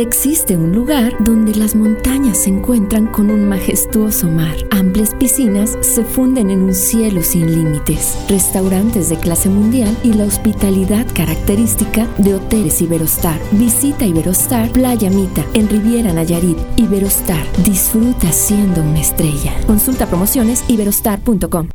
Existe un lugar donde las montañas se encuentran con un majestuoso mar. Amplias piscinas se funden en un cielo sin límites. Restaurantes de clase mundial y la hospitalidad característica de hoteles Iberostar. Visita Iberostar Playa Mita en Riviera Nayarit. Iberostar. Disfruta siendo una estrella. Consulta promociones iberostar.com.